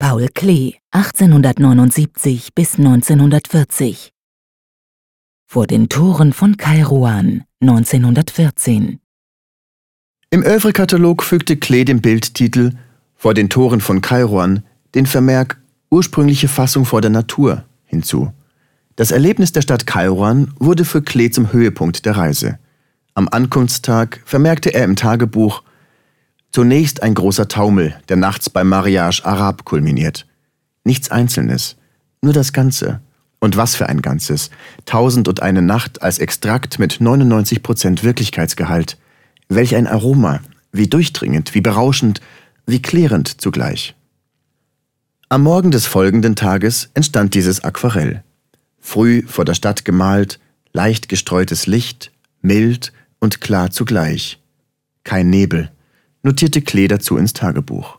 Paul Klee, 1879 bis 1940. Vor den Toren von Kairouan, 1914. Im Övre-Katalog fügte Klee dem Bildtitel Vor den Toren von Kairouan den Vermerk Ursprüngliche Fassung vor der Natur hinzu. Das Erlebnis der Stadt Kairouan wurde für Klee zum Höhepunkt der Reise. Am Ankunftstag vermerkte er im Tagebuch Zunächst ein großer Taumel, der nachts beim Mariage Arab kulminiert. Nichts Einzelnes, nur das Ganze. Und was für ein Ganzes. Tausend und eine Nacht als Extrakt mit 99% Wirklichkeitsgehalt. Welch ein Aroma, wie durchdringend, wie berauschend, wie klärend zugleich. Am Morgen des folgenden Tages entstand dieses Aquarell. Früh vor der Stadt gemalt, leicht gestreutes Licht, mild und klar zugleich. Kein Nebel, notierte Klee dazu ins Tagebuch.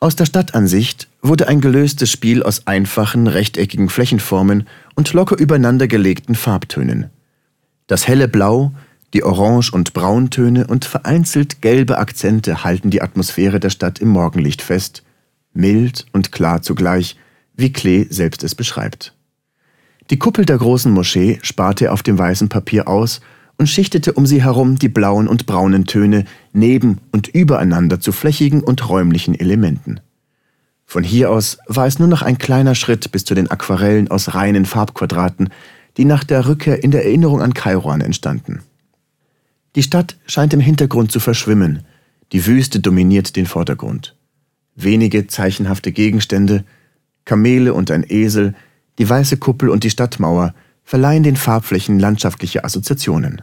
Aus der Stadtansicht wurde ein gelöstes Spiel aus einfachen, rechteckigen Flächenformen und locker übereinander gelegten Farbtönen. Das helle Blau, die Orange- und Brauntöne und vereinzelt gelbe Akzente halten die Atmosphäre der Stadt im Morgenlicht fest, mild und klar zugleich, wie Klee selbst es beschreibt. Die Kuppel der großen Moschee sparte er auf dem weißen Papier aus und schichtete um sie herum die blauen und braunen Töne neben und übereinander zu flächigen und räumlichen Elementen. Von hier aus war es nur noch ein kleiner Schritt bis zu den Aquarellen aus reinen Farbquadraten, die nach der Rückkehr in der Erinnerung an Kairouan entstanden. Die Stadt scheint im Hintergrund zu verschwimmen, die Wüste dominiert den Vordergrund. Wenige zeichenhafte Gegenstände, Kamele und ein Esel, die weiße Kuppel und die Stadtmauer verleihen den Farbflächen landschaftliche Assoziationen.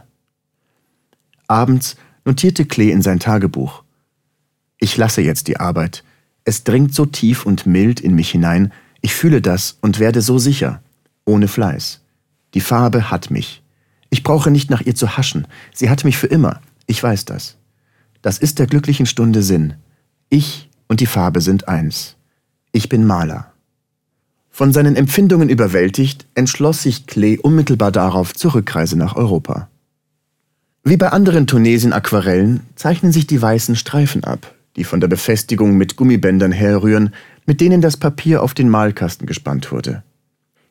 Abends notierte Klee in sein Tagebuch. Ich lasse jetzt die Arbeit. Es dringt so tief und mild in mich hinein, ich fühle das und werde so sicher, ohne Fleiß. Die Farbe hat mich. Ich brauche nicht nach ihr zu haschen, sie hat mich für immer, ich weiß das. Das ist der glücklichen Stunde Sinn. Ich und die Farbe sind eins. Ich bin Maler. Von seinen Empfindungen überwältigt, entschloss sich Klee unmittelbar darauf zur Rückreise nach Europa. Wie bei anderen Tunesien-Aquarellen zeichnen sich die weißen Streifen ab, die von der Befestigung mit Gummibändern herrühren, mit denen das Papier auf den Malkasten gespannt wurde.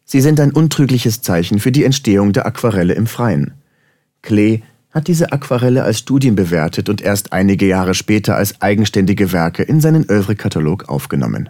Sie sind ein untrügliches Zeichen für die Entstehung der Aquarelle im Freien. Klee hat diese Aquarelle als Studien bewertet und erst einige Jahre später als eigenständige Werke in seinen Övre-Katalog aufgenommen.